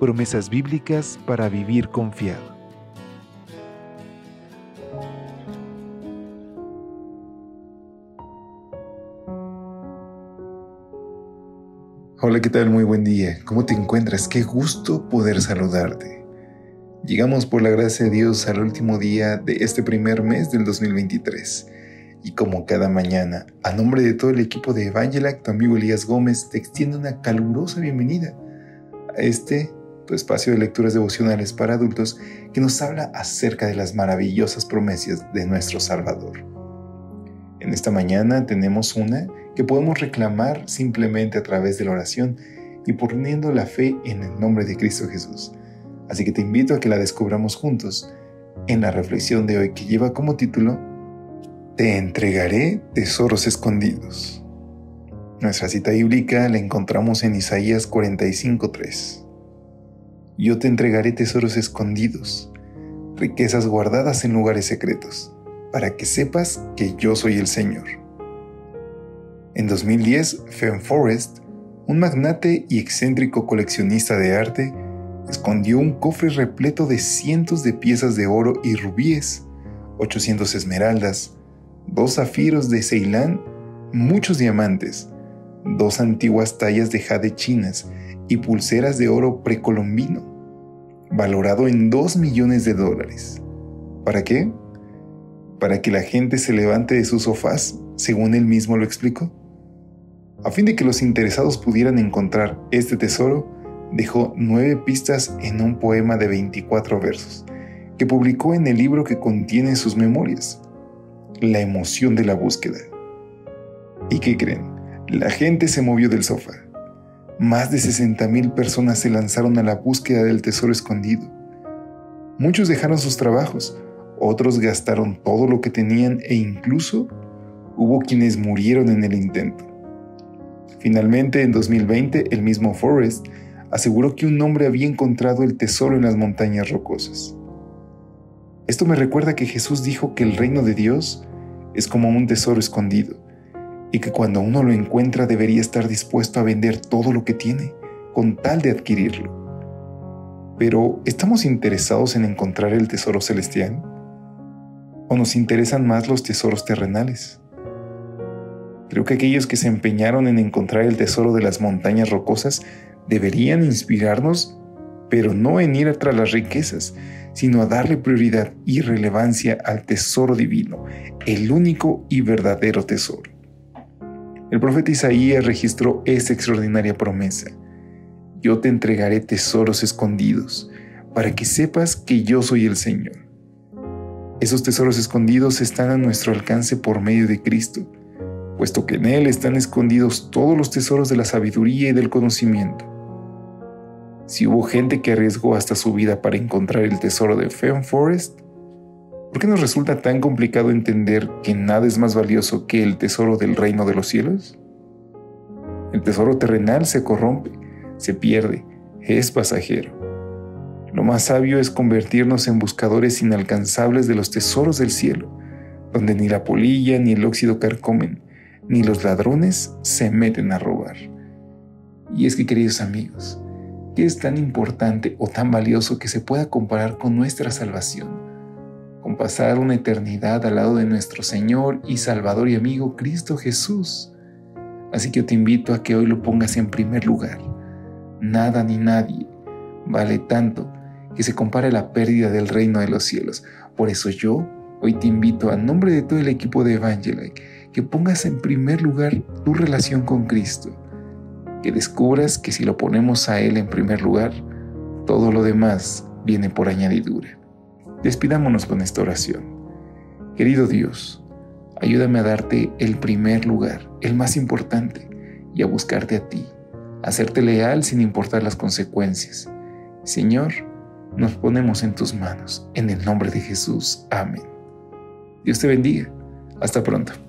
Promesas bíblicas para vivir confiado. Hola, ¿qué tal? Muy buen día. ¿Cómo te encuentras? Qué gusto poder saludarte. Llegamos por la gracia de Dios al último día de este primer mes del 2023. Y como cada mañana, a nombre de todo el equipo de Evangelac, tu amigo Elías Gómez te extiende una calurosa bienvenida a este tu espacio de lecturas devocionales para adultos que nos habla acerca de las maravillosas promesas de nuestro Salvador. En esta mañana tenemos una que podemos reclamar simplemente a través de la oración y poniendo la fe en el nombre de Cristo Jesús. Así que te invito a que la descubramos juntos en la reflexión de hoy que lleva como título Te entregaré tesoros escondidos. Nuestra cita bíblica la encontramos en Isaías 45:3. Yo te entregaré tesoros escondidos, riquezas guardadas en lugares secretos, para que sepas que yo soy el Señor. En 2010, Fen Forrest, un magnate y excéntrico coleccionista de arte, escondió un cofre repleto de cientos de piezas de oro y rubíes, 800 esmeraldas, dos zafiros de Ceilán, muchos diamantes, dos antiguas tallas de jade chinas y pulseras de oro precolombino, valorado en 2 millones de dólares. ¿Para qué? Para que la gente se levante de sus sofás, según él mismo lo explicó. A fin de que los interesados pudieran encontrar este tesoro, dejó nueve pistas en un poema de 24 versos, que publicó en el libro que contiene sus memorias, La emoción de la búsqueda. ¿Y qué creen? La gente se movió del sofá. Más de 60.000 personas se lanzaron a la búsqueda del tesoro escondido. Muchos dejaron sus trabajos, otros gastaron todo lo que tenían e incluso hubo quienes murieron en el intento. Finalmente, en 2020, el mismo Forrest aseguró que un hombre había encontrado el tesoro en las montañas rocosas. Esto me recuerda que Jesús dijo que el reino de Dios es como un tesoro escondido y que cuando uno lo encuentra debería estar dispuesto a vender todo lo que tiene con tal de adquirirlo. Pero, ¿estamos interesados en encontrar el tesoro celestial? ¿O nos interesan más los tesoros terrenales? Creo que aquellos que se empeñaron en encontrar el tesoro de las montañas rocosas deberían inspirarnos, pero no en ir tras las riquezas, sino a darle prioridad y relevancia al tesoro divino, el único y verdadero tesoro. El profeta Isaías registró esta extraordinaria promesa. Yo te entregaré tesoros escondidos, para que sepas que yo soy el Señor. Esos tesoros escondidos están a nuestro alcance por medio de Cristo puesto que en él están escondidos todos los tesoros de la sabiduría y del conocimiento. Si hubo gente que arriesgó hasta su vida para encontrar el tesoro de Fen Forest, ¿por qué nos resulta tan complicado entender que nada es más valioso que el tesoro del reino de los cielos? El tesoro terrenal se corrompe, se pierde, es pasajero. Lo más sabio es convertirnos en buscadores inalcanzables de los tesoros del cielo, donde ni la polilla ni el óxido carcomen, ni los ladrones se meten a robar. Y es que, queridos amigos, ¿qué es tan importante o tan valioso que se pueda comparar con nuestra salvación? Pasar una eternidad al lado de nuestro Señor y Salvador y amigo Cristo Jesús. Así que te invito a que hoy lo pongas en primer lugar. Nada ni nadie vale tanto que se compare la pérdida del reino de los cielos. Por eso yo hoy te invito a nombre de todo el equipo de Evangelike que pongas en primer lugar tu relación con Cristo, que descubras que si lo ponemos a Él en primer lugar, todo lo demás viene por añadidura. Despidámonos con esta oración. Querido Dios, ayúdame a darte el primer lugar, el más importante, y a buscarte a ti, a serte leal sin importar las consecuencias. Señor, nos ponemos en tus manos. En el nombre de Jesús. Amén. Dios te bendiga. Hasta pronto.